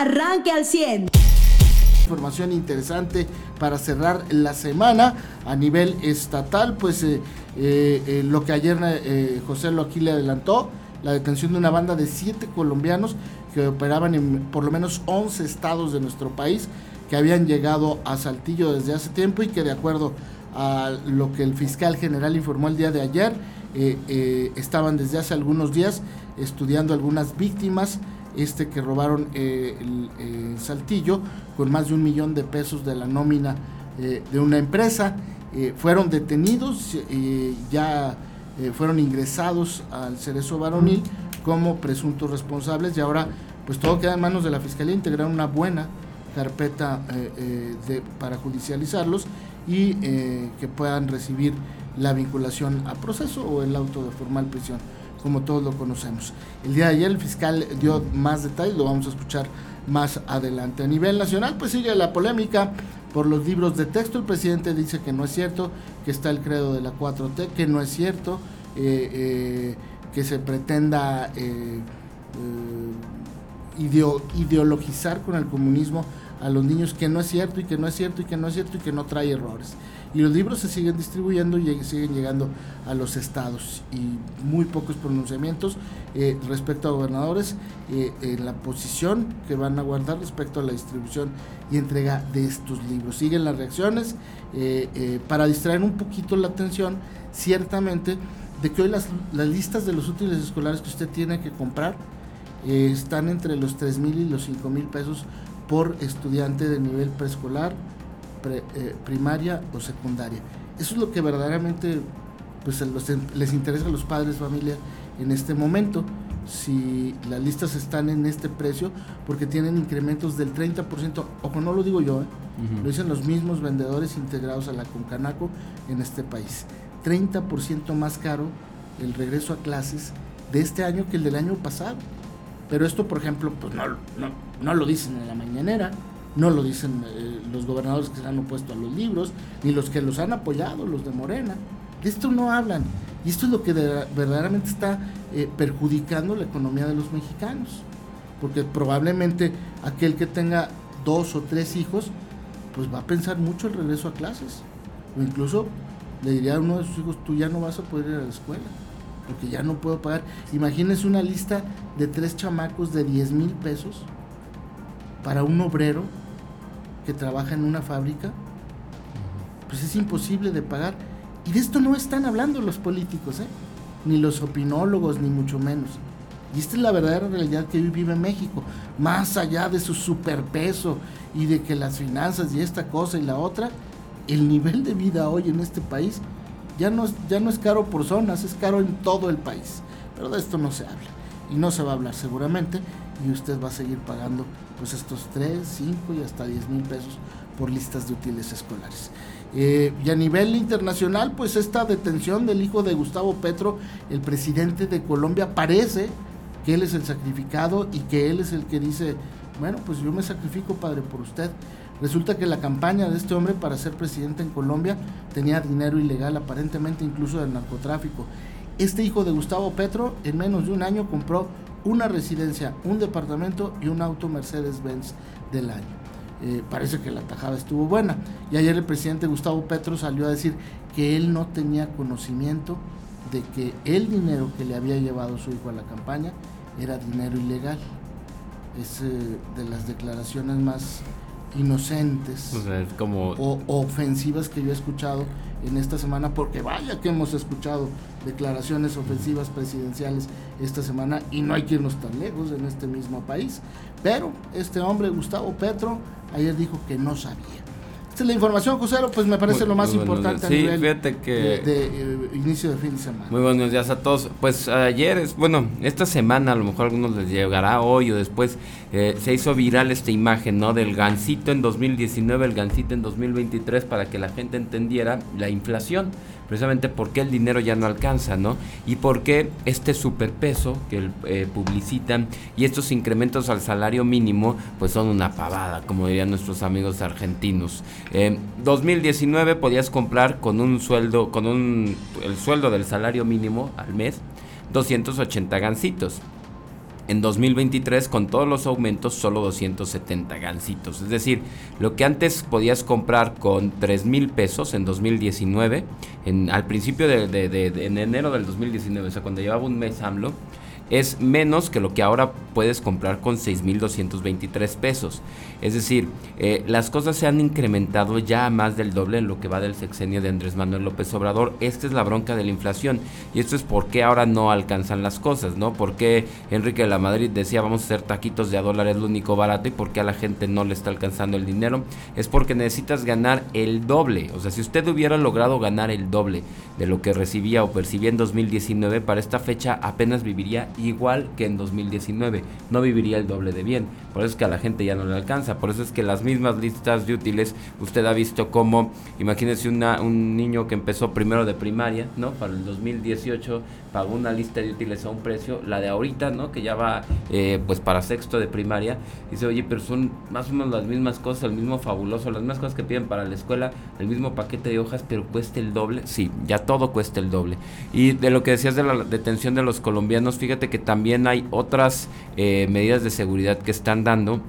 arranque al 100. Información interesante para cerrar la semana a nivel estatal, pues eh, eh, eh, lo que ayer José lo aquí le adelantó, la detención de una banda de siete colombianos que operaban en por lo menos 11 estados de nuestro país, que habían llegado a Saltillo desde hace tiempo y que de acuerdo a lo que el fiscal general informó el día de ayer, estaban desde hace algunos días estudiando algunas víctimas este que robaron eh, el, Saltillo con más de un millón de pesos de la nómina eh, de una empresa. Eh, fueron detenidos, ya fueron ingresados al Cerezo Varonil como presuntos responsables y ahora pues todo queda en manos de la Fiscalía integrar una buena carpeta de, para judicializarlos y que puedan recibir la vinculación a proceso o el auto de formal prisión como todos lo conocemos. El día de ayer el fiscal dio más detalles, lo vamos a escuchar más adelante. A nivel nacional, pues sigue la polémica por los libros de texto. El presidente dice que no es cierto, que está el credo de la 4T, que no es cierto, eh, eh, que se pretenda eh, ideologizar con el comunismo a los niños, que no es cierto y que no es cierto y que no es cierto y que no trae errores y los libros se siguen distribuyendo y siguen llegando a los estados y muy pocos pronunciamientos eh, respecto a gobernadores eh, en la posición que van a guardar respecto a la distribución y entrega de estos libros. Siguen las reacciones eh, para distraer un poquito la atención, ciertamente, de que hoy las, las listas de los útiles escolares que usted tiene que comprar están entre los 3 mil y los 5 mil pesos por estudiante de nivel preescolar, eh, primaria o secundaria. Eso es lo que verdaderamente pues, les interesa a los padres, familia, en este momento. Si las listas están en este precio, porque tienen incrementos del 30%, ojo, no lo digo yo, ¿eh? lo dicen los mismos vendedores integrados a la Concanaco en este país. 30% más caro el regreso a clases de este año que el del año pasado. Pero esto, por ejemplo, pues no, no, no lo dicen en la mañanera, no lo dicen eh, los gobernadores que se han opuesto a los libros, ni los que los han apoyado, los de Morena. De esto no hablan. Y esto es lo que verdaderamente está eh, perjudicando la economía de los mexicanos. Porque probablemente aquel que tenga dos o tres hijos, pues va a pensar mucho el regreso a clases. O incluso le diría a uno de sus hijos, tú ya no vas a poder ir a la escuela, porque ya no puedo pagar. Imagínense una lista de tres chamacos de 10 mil pesos para un obrero que trabaja en una fábrica, pues es imposible de pagar. Y de esto no están hablando los políticos, ¿eh? ni los opinólogos, ni mucho menos. Y esta es la verdadera realidad que hoy vive México, más allá de su superpeso y de que las finanzas y esta cosa y la otra, el nivel de vida hoy en este país ya no, ya no es caro por zonas, es caro en todo el país. Pero de esto no se habla y no se va a hablar seguramente y usted va a seguir pagando pues estos 3, 5 y hasta 10 mil pesos por listas de útiles escolares. Eh, y a nivel internacional, pues esta detención del hijo de Gustavo Petro, el presidente de Colombia, parece que él es el sacrificado y que él es el que dice, bueno, pues yo me sacrifico, padre, por usted. Resulta que la campaña de este hombre para ser presidente en Colombia tenía dinero ilegal, aparentemente incluso del narcotráfico. Este hijo de Gustavo Petro en menos de un año compró una residencia, un departamento y un auto Mercedes-Benz del año. Eh, parece que la tajada estuvo buena. Y ayer el presidente Gustavo Petro salió a decir que él no tenía conocimiento de que el dinero que le había llevado su hijo a la campaña era dinero ilegal. Es eh, de las declaraciones más inocentes como... o, ofensivas que yo he escuchado en esta semana, porque vaya que hemos escuchado declaraciones ofensivas presidenciales esta semana y no hay que irnos tan lejos en este mismo país. Pero este hombre, Gustavo Petro, ayer dijo que no sabía. Esta es la información, José, pues me parece lo más importante a nivel fíjate que de, eh, inicio de fin de semana. Muy buenos días a todos. Pues ayer, es, bueno, esta semana a lo mejor a algunos les llegará hoy o después, eh, se hizo viral esta imagen, ¿no? Del gancito en 2019, el gancito en 2023, para que la gente entendiera la inflación precisamente porque el dinero ya no alcanza, ¿no? Y por qué este superpeso que eh, publicitan y estos incrementos al salario mínimo, pues son una pavada, como dirían nuestros amigos argentinos. En 2019 podías comprar con un sueldo, con un, el sueldo del salario mínimo al mes, 280 gancitos. En 2023 con todos los aumentos solo 270 gancitos. Es decir, lo que antes podías comprar con 3 mil pesos en 2019, en, al principio de, de, en enero del 2019, o sea, cuando llevaba un mes AMLO, es menos que lo que ahora puedes comprar con 6.223 pesos. Es decir, eh, las cosas se han incrementado ya más del doble en lo que va del sexenio de Andrés Manuel López Obrador. Esta es la bronca de la inflación y esto es por qué ahora no alcanzan las cosas, ¿no? Porque Enrique de la Madrid decía vamos a hacer taquitos de a dólar es lo único barato y por qué a la gente no le está alcanzando el dinero. Es porque necesitas ganar el doble. O sea, si usted hubiera logrado ganar el doble de lo que recibía o percibía en 2019, para esta fecha apenas viviría igual que en 2019. No viviría el doble de bien. Por eso es que a la gente ya no le alcanza. Por eso es que las mismas listas de útiles, usted ha visto como, imagínese una, un niño que empezó primero de primaria, ¿no? Para el 2018 pagó una lista de útiles a un precio, la de ahorita, ¿no? Que ya va eh, pues para sexto de primaria. Dice, oye, pero son más o menos las mismas cosas, el mismo fabuloso, las mismas cosas que piden para la escuela, el mismo paquete de hojas, pero cuesta el doble. Sí, ya todo cuesta el doble. Y de lo que decías de la detención de los colombianos, fíjate que también hay otras eh, medidas de seguridad que están dando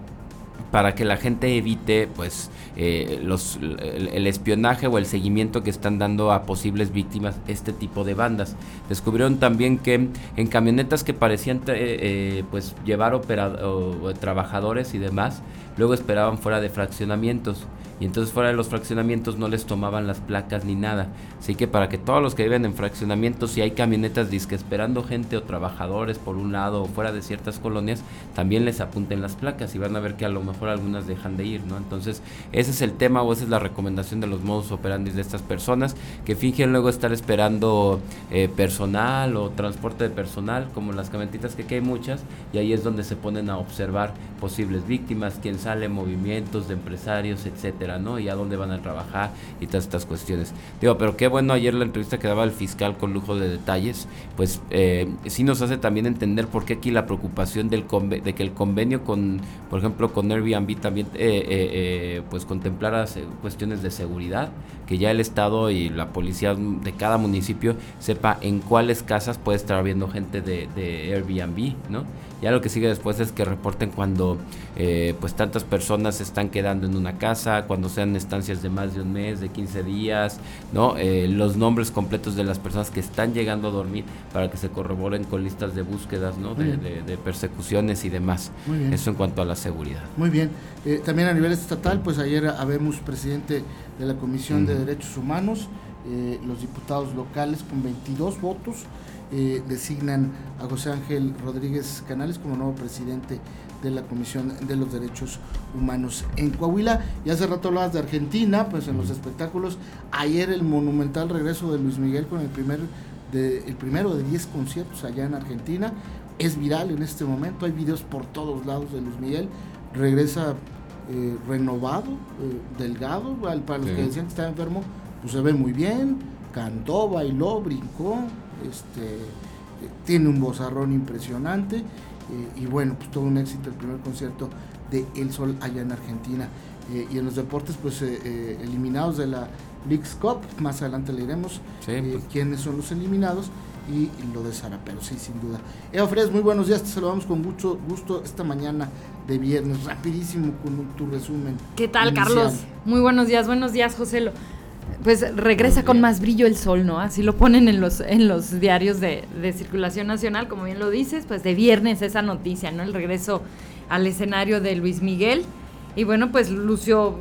para que la gente evite pues eh, los, el, espionaje o el seguimiento que están dando a posibles víctimas este tipo de bandas. Descubrieron también que en camionetas que parecían eh, pues llevar operadores trabajadores y demás, luego esperaban fuera de fraccionamientos y entonces fuera de los fraccionamientos no les tomaban las placas ni nada. Así que para que todos los que viven en fraccionamientos, si hay camionetas disque esperando gente o trabajadores por un lado o fuera de ciertas colonias, también les apunten las placas y van a ver que a lo mejor algunas dejan de ir, ¿no? Entonces ese es el tema o esa es la recomendación de los modos operandi de estas personas que fingen luego estar esperando eh, personal o transporte de personal, como las camionetitas que, hay muchas, y ahí es donde se ponen a observar posibles víctimas, quién sale, movimientos de empresarios, etcétera y a dónde van a trabajar y todas estas cuestiones. Digo, pero qué bueno ayer la entrevista que daba el fiscal con lujo de detalles, pues eh, sí nos hace también entender por qué aquí la preocupación del de que el convenio con, por ejemplo, con Airbnb también eh, eh, pues contemplara cuestiones de seguridad, que ya el Estado y la policía de cada municipio sepa en cuáles casas puede estar habiendo gente de, de Airbnb, ¿no? Ya lo que sigue después es que reporten cuando eh, pues personas se están quedando en una casa, cuando sean estancias de más de un mes, de 15 días, ¿no? Eh, los nombres completos de las personas que están llegando a dormir para que se corroboren con listas de búsquedas, ¿no? De, persecuciones y demás. Eso en cuanto a la seguridad. Muy bien. Eh, también a nivel estatal, pues ayer habemos presidente de la Comisión de Derechos Humanos, los diputados locales con 22 votos eh, designan a José Ángel Rodríguez Canales como nuevo presidente de la Comisión de los Derechos Humanos en Coahuila. Y hace rato hablabas de Argentina, pues en los espectáculos, ayer el monumental regreso de Luis Miguel con el primer de, el primero de 10 conciertos allá en Argentina. Es viral en este momento, hay videos por todos lados de Luis Miguel. Regresa eh, renovado, eh, delgado, para los que decían que estaba enfermo, pues se ve muy bien, cantó, bailó, brincó, este, tiene un bozarrón impresionante eh, y bueno, pues todo un éxito el primer concierto de El Sol allá en Argentina. Eh, y en los deportes, pues eh, eliminados de la League's Cup, más adelante le diremos pues. quiénes son los eliminados y lo de Sara, pero sí, sin duda. Eva Fres, muy buenos días, te saludamos con mucho gusto esta mañana de viernes, rapidísimo con tu resumen. ¿Qué tal, Carlos? Muy buenos días, buenos días, José pues regresa con más brillo el sol, ¿no? Así lo ponen en los, en los diarios de, circulación nacional, como bien lo dices, pues de viernes esa noticia, ¿no? El regreso al escenario de Luis Miguel. Y bueno, pues lució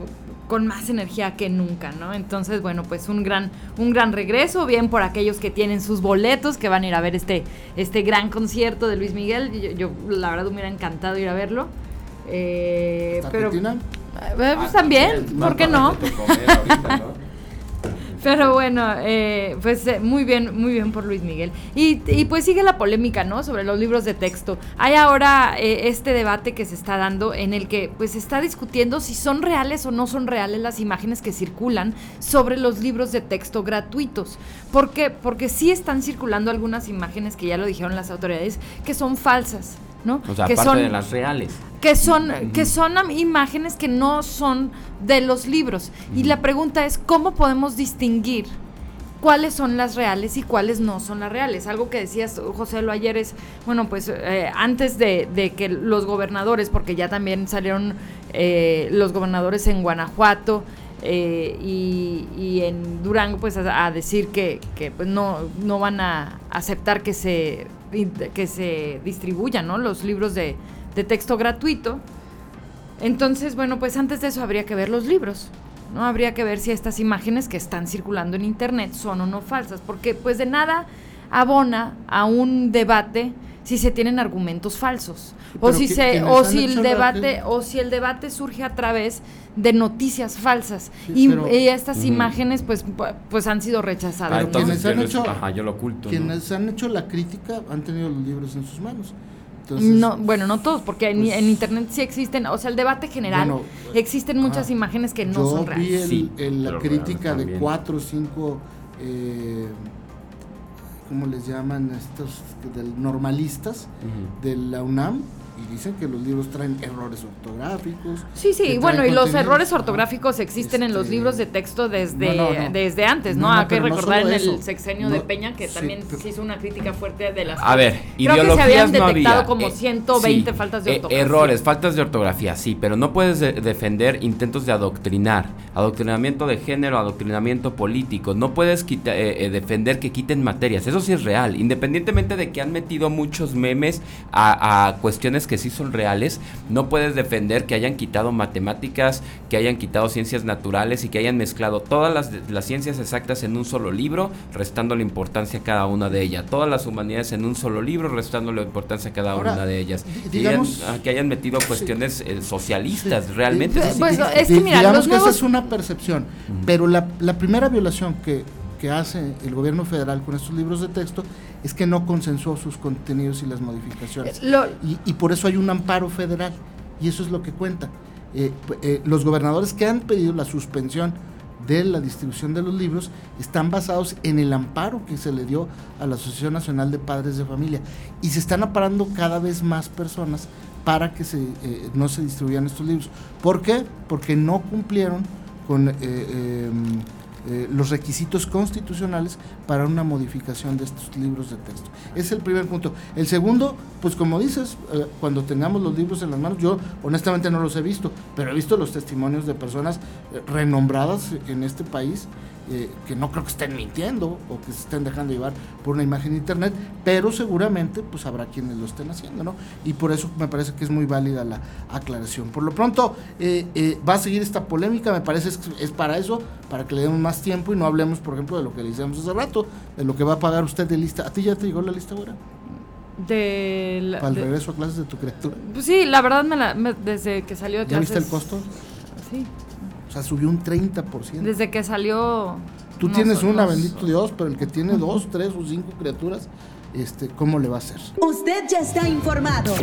con más energía que nunca, ¿no? Entonces, bueno, pues un gran, un gran regreso, bien por aquellos que tienen sus boletos, que van a ir a ver este, este gran concierto de Luis Miguel. Yo, la verdad, me hubiera encantado ir a verlo. Eh, pero, eh, pues ah, también, ¿por qué no? Pero bueno, eh, pues eh, muy bien, muy bien por Luis Miguel. Y, y, pues sigue la polémica, ¿no? Sobre los libros de texto. Hay ahora eh, este debate que se está dando en el que pues se está discutiendo si son reales o no son reales las imágenes que circulan sobre los libros de texto gratuitos. ¿Por qué? Porque sí están circulando algunas imágenes que ya lo dijeron las autoridades que son falsas. ¿No? O sea, que aparte de las reales. Que son, que son imágenes que no son de los libros. Y la pregunta es, ¿cómo podemos distinguir cuáles son las reales y cuáles no son las reales. Algo que decías, José, lo ayer es, bueno, pues eh, antes de, que los gobernadores, porque ya también salieron eh, los gobernadores en Guanajuato, eh, y, en Durango pues a, decir que, pues, no, no van a aceptar que se, que se distribuyan los libros de, de texto gratuito. Entonces, bueno, pues antes de eso habría que ver los libros. ¿no? Habría que ver si estas imágenes que están circulando en internet son o no falsas, porque pues de nada abona a un debate si se tienen argumentos falsos. O si se o si el debate o si el debate surge a través de noticias falsas. Y, estas imágenes pues pues han sido rechazadas. Ah, quienes han hecho, yo lo oculto. Quienes han hecho la crítica han tenido los libros en sus manos. No, bueno, no todos, porque en, pues internet sí existen, o sea, el debate general, existen muchas imágenes que no son reales. Vi el, la crítica de cuatro o cinco, eh, ¿cómo les llaman? Estos del, normalistas de la UNAM, y dicen que los libros traen errores ortográficos. Sí, sí, bueno, y los errores ortográficos existen en los este, libros de texto desde, desde antes, ¿no? Hay que recordar en el sexenio de Peña que también se hizo una crítica fuerte de las... A ver, Creo que se habían detectado como 120 eh, faltas de eh, ortografía. errores, faltas de ortografía, sí, pero no puedes defender intentos de adoctrinar, adoctrinamiento de género, adoctrinamiento político, no puedes eh, defender que quiten materias, eso sí es real, independientemente de que han metido muchos memes a, a cuestiones que sí son reales, no puedes defender que hayan quitado matemáticas, que hayan quitado ciencias naturales y que hayan mezclado todas las, las ciencias exactas en un solo libro, restando la importancia a cada una de ellas. Todas las humanidades en un solo libro, restando la importancia a cada una de ellas. Digamos, ah, que, hayan, metido cuestiones eh, socialistas, realmente. Pues, es que mira, digamos que esa es una percepción, pero la, la primera violación que que hace el gobierno federal con estos libros de texto es que no consensuó sus contenidos y las modificaciones. Eh, y, por eso hay un amparo federal, y eso es lo que cuenta. Eh, eh, los gobernadores que han pedido la suspensión de la distribución de los libros están basados en el amparo que se le dio a la Asociación Nacional de Padres de Familia y se están aparando cada vez más personas para que se, no se distribuyan estos libros. ¿Por qué? Porque no cumplieron con em, eh, los requisitos constitucionales para una modificación de estos libros de texto. Es el primer punto. El segundo, pues como dices, eh, cuando tengamos los libros en las manos, yo honestamente no los he visto, pero he visto los testimonios de personas eh, renombradas en este país eh, que no creo que estén mintiendo o que se estén dejando llevar por una imagen de internet, pero seguramente pues habrá quienes lo estén haciendo, ¿no? Y por eso me parece que es muy válida la aclaración. Por lo pronto eh, eh, va a seguir esta polémica, me parece es, es para eso, para que le demos más tiempo y no hablemos, por ejemplo, de lo que le decíamos hace rato, de lo que va a pagar usted de lista. ¿A ti ya te llegó la lista ahora? De Para el regreso a clases de tu criatura. Pues sí, la verdad me la, desde que salió de clases. ¿Ya viste el costo? Sí subió un 30%. Desde que salió... Tú tienes una, bendito Dios, pero el que tiene dos, tres o cinco criaturas, este, ¿cómo le va a hacer? Usted ya está informado.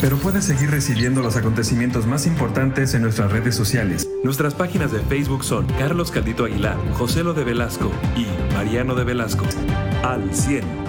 Pero puede seguir recibiendo los acontecimientos más importantes en nuestras redes sociales. Nuestras páginas de Facebook son Carlos Caldito Aguilar, José Lo de Velasco y Mariano de Velasco. Al 100.